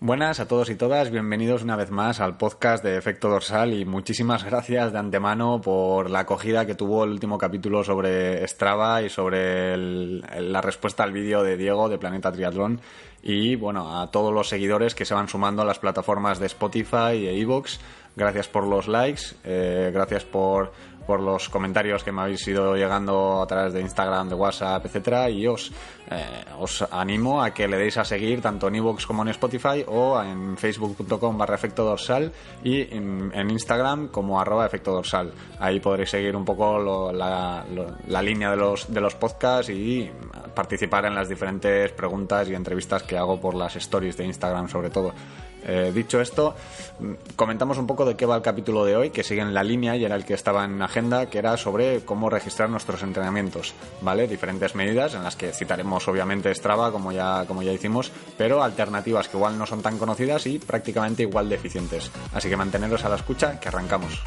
Buenas a todos y todas, bienvenidos una vez más al podcast de Efecto Dorsal y muchísimas gracias de antemano por la acogida que tuvo el último capítulo sobre Strava y sobre la respuesta al vídeo de Diego de Planeta Triatlón y bueno, a todos los seguidores que se van sumando a las plataformas de Spotify e Evox. Gracias por los likes, eh, gracias por por los comentarios que me habéis ido llegando a través de Instagram, de WhatsApp, etcétera, y os, eh, os animo a que le deis a seguir tanto en iVoox como en Spotify o en facebook.com barra efecto dorsal y en, Instagram como arroba efecto dorsal. Ahí podréis seguir un poco la, la línea de los, de los podcasts y participar en las diferentes preguntas y entrevistas que hago por las stories de Instagram sobre todo. Eh, dicho esto, comentamos un poco de qué va el capítulo de hoy, que sigue en la línea y era el que estaba en agenda, que era sobre cómo registrar nuestros entrenamientos, ¿vale? Diferentes medidas en las que citaremos obviamente Strava, como ya, como ya hicimos, pero alternativas que igual no son tan conocidas y prácticamente igual de eficientes. Así que manteneros a la escucha, que arrancamos.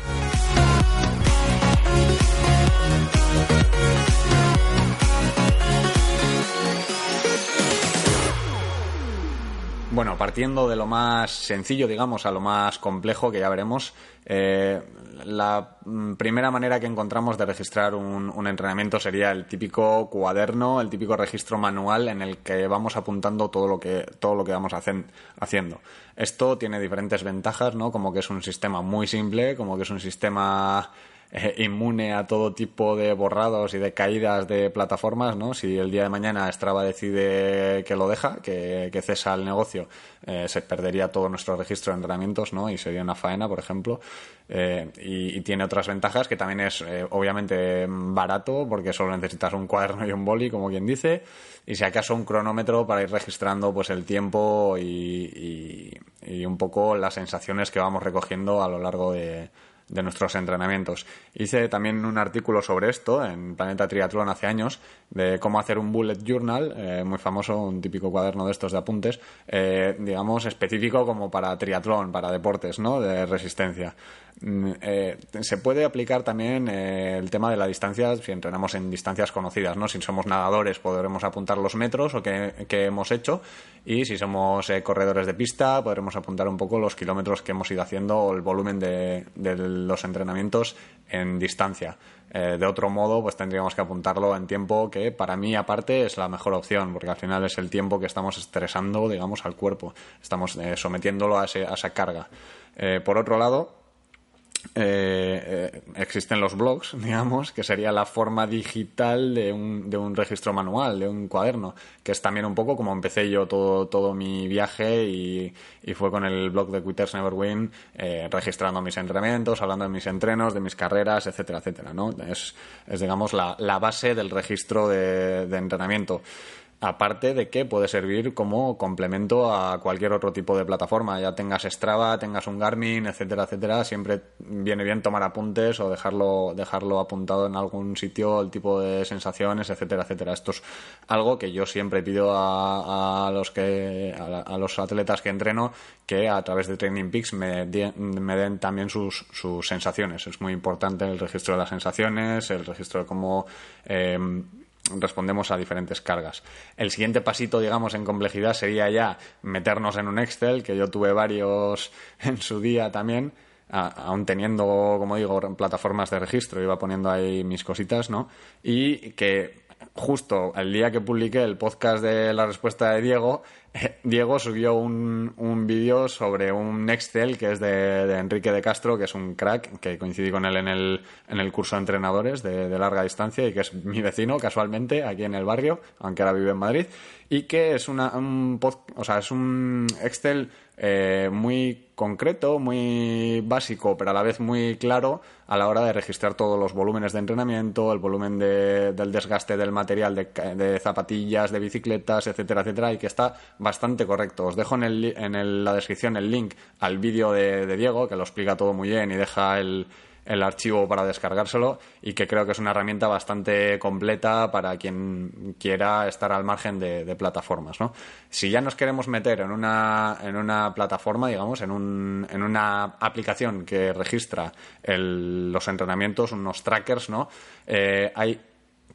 Bueno, partiendo de lo más sencillo, digamos, a lo más complejo, que ya veremos, eh, la mm, primera manera que encontramos de registrar un, entrenamiento sería el típico cuaderno, el típico registro manual en el que vamos apuntando todo lo que, todo lo que vamos haciendo. Esto tiene diferentes ventajas, ¿no? Como que es un sistema muy simple, como que es un sistema eh, inmune a todo tipo de borrados y de caídas de plataformas, ¿no? Si el día de mañana Strava decide que lo deja, que, cesa el negocio, eh, se perdería todo nuestro registro de entrenamientos, ¿no? Y sería una faena, por ejemplo. Eh, y, tiene otras ventajas que también es obviamente barato porque solo necesitas un cuaderno y un boli, como quien dice, y si acaso un cronómetro para ir registrando pues el tiempo y un poco las sensaciones que vamos recogiendo a lo largo de de nuestros entrenamientos. Hice también un artículo sobre esto en Planeta Triatlón hace años, de cómo hacer un bullet journal, eh, muy famoso, un típico cuaderno de estos de apuntes, eh, digamos, específico como para triatlón, para deportes, ¿no? De resistencia. Mm, eh, se puede aplicar también el tema de la distancia si entrenamos en distancias conocidas, ¿no? Si somos nadadores podremos apuntar los metros o que, hemos hecho y si somos corredores de pista podremos apuntar un poco los kilómetros que hemos ido haciendo o el volumen de, de los entrenamientos en distancia. Eh, de otro modo, pues tendríamos que apuntarlo en tiempo que para mí aparte es la mejor opción, porque al final es el tiempo que estamos estresando, digamos, al cuerpo. Estamos eh, sometiéndolo a, a, esa carga. Eh, por otro lado, eh, eh, existen los blogs, digamos, que sería la forma digital de un, de un registro manual, de un cuaderno, que es también un poco como empecé yo todo, todo mi viaje y, fue con el blog de Quitters Never Win, eh, registrando mis entrenamientos, hablando de mis entrenos, de mis carreras, etcétera, etcétera, ¿no? Es, es digamos, la, la base del registro de, de entrenamiento aparte de que puede servir como complemento a cualquier otro tipo de plataforma, ya tengas Strava, tengas un Garmin, etcétera, etcétera, siempre viene bien tomar apuntes o dejarlo, dejarlo apuntado en algún sitio, el tipo de sensaciones, etcétera, etcétera. Esto es algo que yo siempre pido a, los que, a, los atletas que entreno que a través de Training Peaks me, den también sus, sensaciones. Es muy importante el registro de las sensaciones, el registro de cómo eh, respondemos a diferentes cargas. El siguiente pasito, digamos, en complejidad sería ya meternos en un Excel, que yo tuve varios en su día también, aún teniendo, como digo, plataformas de registro, iba poniendo ahí mis cositas, ¿no? Y que justo el día que publiqué el podcast de la respuesta de Diego, Diego subió un, un vídeo sobre un Excel que es de, Enrique de Castro, que es un crack, que coincidí con él en el, en el curso de entrenadores de, larga distancia y que es mi vecino casualmente aquí en el barrio, aunque ahora vive en Madrid, y que es, una, un, o sea, es un Excel eh, muy concreto, muy básico, pero a la vez muy claro a la hora de registrar todos los volúmenes de entrenamiento, el volumen de, del desgaste del material de, de, zapatillas, de bicicletas, etcétera, etcétera, y que está bastante correcto. Os dejo en, el, en la descripción el link al vídeo de Diego, que lo explica todo muy bien y deja el, el archivo para descargárselo y que creo que es una herramienta bastante completa para quien quiera estar al margen de, plataformas. ¿no? Si ya nos queremos meter en una, en una plataforma, digamos, en, un, en una aplicación que registra los entrenamientos, unos trackers, ¿no? Eh, hay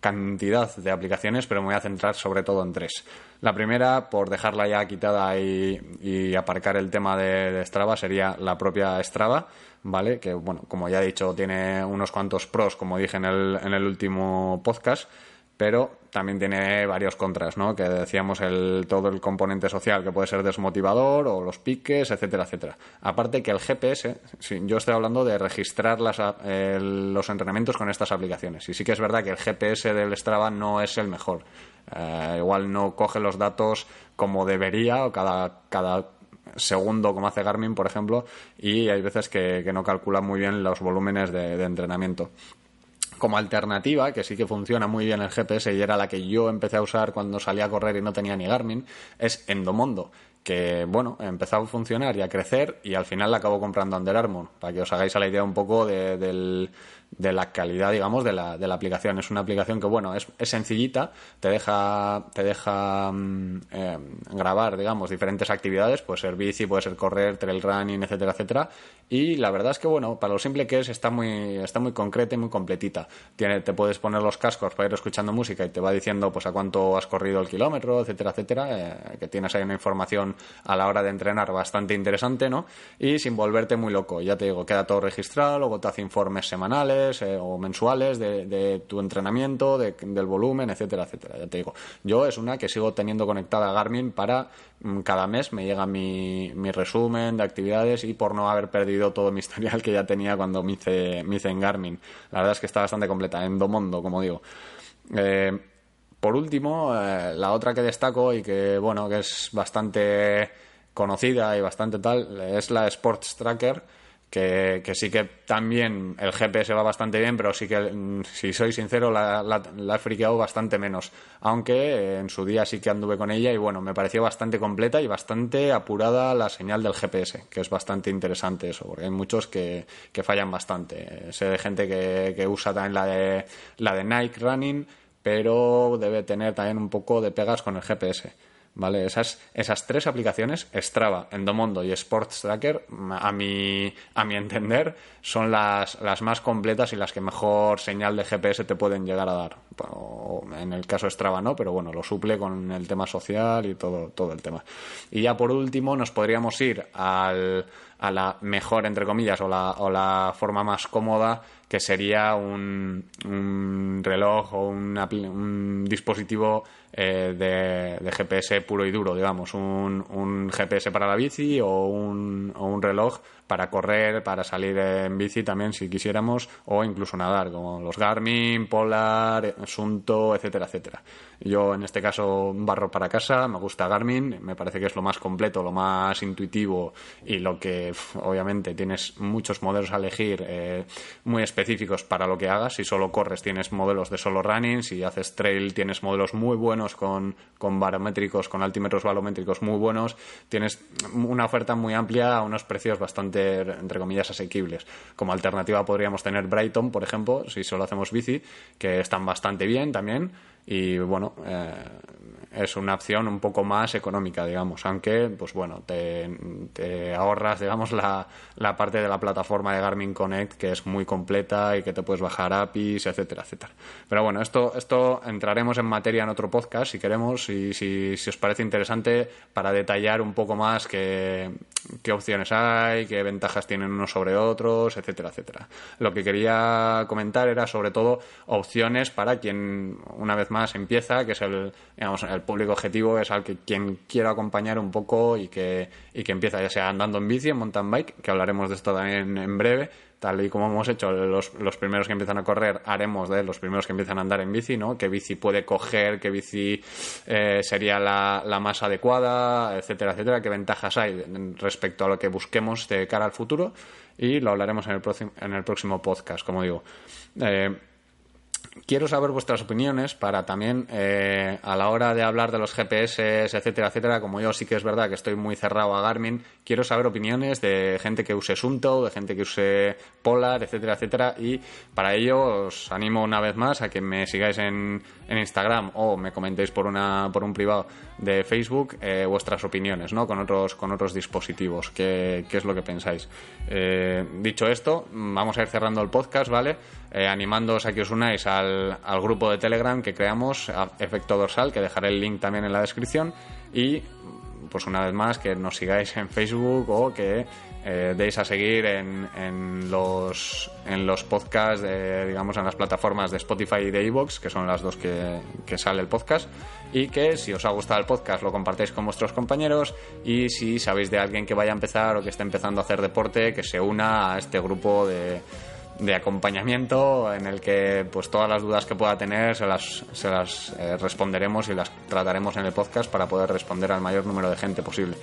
cantidad de aplicaciones, pero me voy a centrar sobre todo en tres. La primera, por dejarla ya quitada y, aparcar el tema de, de, Strava, sería la propia Strava, ¿vale? Que, bueno, como ya he dicho, tiene unos cuantos pros, como dije en el, en el último podcast, pero también tiene varios contras, ¿no? Que decíamos el, todo el componente social que puede ser desmotivador o los piques, etcétera, etcétera. Aparte que el GPS, yo estoy hablando de registrar las, los entrenamientos con estas aplicaciones. Y sí que es verdad que el GPS del Strava no es el mejor. Eh, igual no coge los datos como debería o cada, cada segundo como hace Garmin, por ejemplo, y hay veces que, no calcula muy bien los volúmenes de, entrenamiento como alternativa, que sí que funciona muy bien el GPS y era la que yo empecé a usar cuando salía a correr y no tenía ni Garmin, es Endomondo, que bueno, empezó a funcionar y a crecer y al final la acabo comprando Under Armour, para que os hagáis la idea un poco del, de la calidad, digamos, de la, de la aplicación. Es una aplicación que, bueno, es, es sencillita, te deja, te deja mm, eh, grabar, digamos, diferentes actividades, puede ser bici, puede ser correr, trail running, etcétera, etcétera. Y la verdad es que, bueno, para lo simple que es, está muy, está muy concreta y muy completita. Tiene, te puedes poner los cascos para ir escuchando música y te va diciendo, pues, a cuánto has corrido el kilómetro, etcétera, etcétera, eh, que tienes ahí una información a la hora de entrenar bastante interesante, ¿no? Y sin volverte muy loco. Ya te digo, queda todo registrado, luego te hace informes semanales, eh, o mensuales de, tu entrenamiento, del volumen, etcétera, etcétera. Ya te digo, yo es una que sigo teniendo conectada a Garmin para mm, cada mes me llega mi, resumen de actividades y por no haber perdido todo mi historial que ya tenía cuando me hice, me hice en Garmin. La verdad es que está bastante completa, en Domondo, como digo. Eh, por último, eh, la otra que destaco y que, bueno, que es bastante conocida y bastante tal, es la Sports Tracker que, sí que también el GPS va bastante bien, pero sí que, mm, si soy sincero, la, la, he friqueado bastante menos. Aunque eh, en su día sí que anduve con ella y bueno, me pareció bastante completa y bastante apurada la señal del GPS, que es bastante interesante eso, porque hay muchos que, que fallan bastante. Sé de gente que, que usa también la de, la de Nike Running, pero debe tener también un poco de pegas con el GPS. ¿Vale? Esas, esas tres aplicaciones, Strava, Endomondo y Sports Tracker, a mi, a mi entender, son las, las más completas y las que mejor señal de GPS te pueden llegar a dar. en el caso Strava no, pero bueno, lo suple con el tema social y todo, todo el tema. Y ya por último nos podríamos ir al, a la mejor, entre comillas, o la, o la forma más cómoda que sería un, un reloj o un dispositivo eh, de, GPS puro y duro, digamos, un, un GPS para la bici o un, o un reloj para correr, para salir en bici también si quisiéramos, o incluso nadar, como los Garmin, Polar, Sunto, etcétera, etcétera. Yo en este caso barro para casa, me gusta Garmin, me parece que es lo más completo, lo más intuitivo y lo que obviamente tienes muchos modelos a elegir eh, muy específicos para lo que hagas. Si solo corres tienes modelos de solo running, si haces trail tienes modelos muy buenos con, con barométricos, con altímetros barométricos muy buenos, tienes una oferta muy amplia a unos precios bastante entre comillas, asequibles. Como alternativa podríamos tener Brighton, por ejemplo, si solo hacemos bici, que están bastante bien también. Y bueno, eh, es una opción un poco más económica, digamos, aunque, pues bueno, te, ahorras, digamos, la, la, parte de la plataforma de Garmin Connect, que es muy completa y que te puedes bajar APIs, etcétera, etcétera. Pero bueno, esto, esto entraremos en materia en otro podcast, si queremos, y si, si os parece interesante, para detallar un poco más qué, qué opciones hay, qué ventajas tienen unos sobre otros, etcétera, etcétera. Lo que quería comentar era sobre todo opciones para quien, una vez más, empieza, que es el, digamos, el público objetivo es al que quien quiera acompañar un poco y que, y que empieza ya sea andando en bici, en mountain bike, que hablaremos de esto también en breve, tal y como hemos hecho los, los, primeros que empiezan a correr, haremos de los primeros que empiezan a andar en bici, ¿no? ¿Qué bici puede coger? ¿Qué bici eh, sería la, la, más adecuada? Etcétera, etcétera. ¿Qué ventajas hay respecto a lo que busquemos de cara al futuro? Y lo hablaremos en el, próximo, en el próximo podcast, como digo. Eh, quiero saber vuestras opiniones para también eh, a la hora de hablar de los GPS, etcétera, etcétera, como yo sí que es verdad que estoy muy cerrado a Garmin, quiero saber opiniones de gente que use Sunto, de gente que use Polar, etcétera, etcétera, y para ello os animo una vez más a que me sigáis en, en Instagram o me comentéis por una por un privado de Facebook eh, vuestras opiniones, ¿no? Con otros con otros dispositivos, qué, qué es lo que pensáis. Eh, dicho esto, vamos a ir cerrando el podcast, ¿vale? Eh, animándoos a que os unáis al, al grupo de Telegram que creamos, Efecto Dorsal, que dejaré el link también en la descripción. Y pues una vez más que nos sigáis en Facebook o que eh, deis a seguir en, en, los, en los podcasts, digamos, en las plataformas de Spotify y de Evox, que son las dos que, que sale el podcast, y que si os ha gustado el podcast lo compartáis con vuestros compañeros. Y si sabéis de alguien que vaya a empezar o que esté empezando a hacer deporte, que se una a este grupo de de acompañamiento en el que pues todas las dudas que pueda tener se las, se las eh, responderemos y las trataremos en el podcast para poder responder al mayor número de gente posible.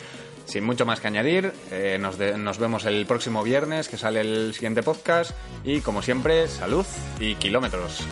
Sin mucho más que añadir, eh, nos, nos vemos el próximo viernes que sale el siguiente podcast y como siempre, salud y kilómetros.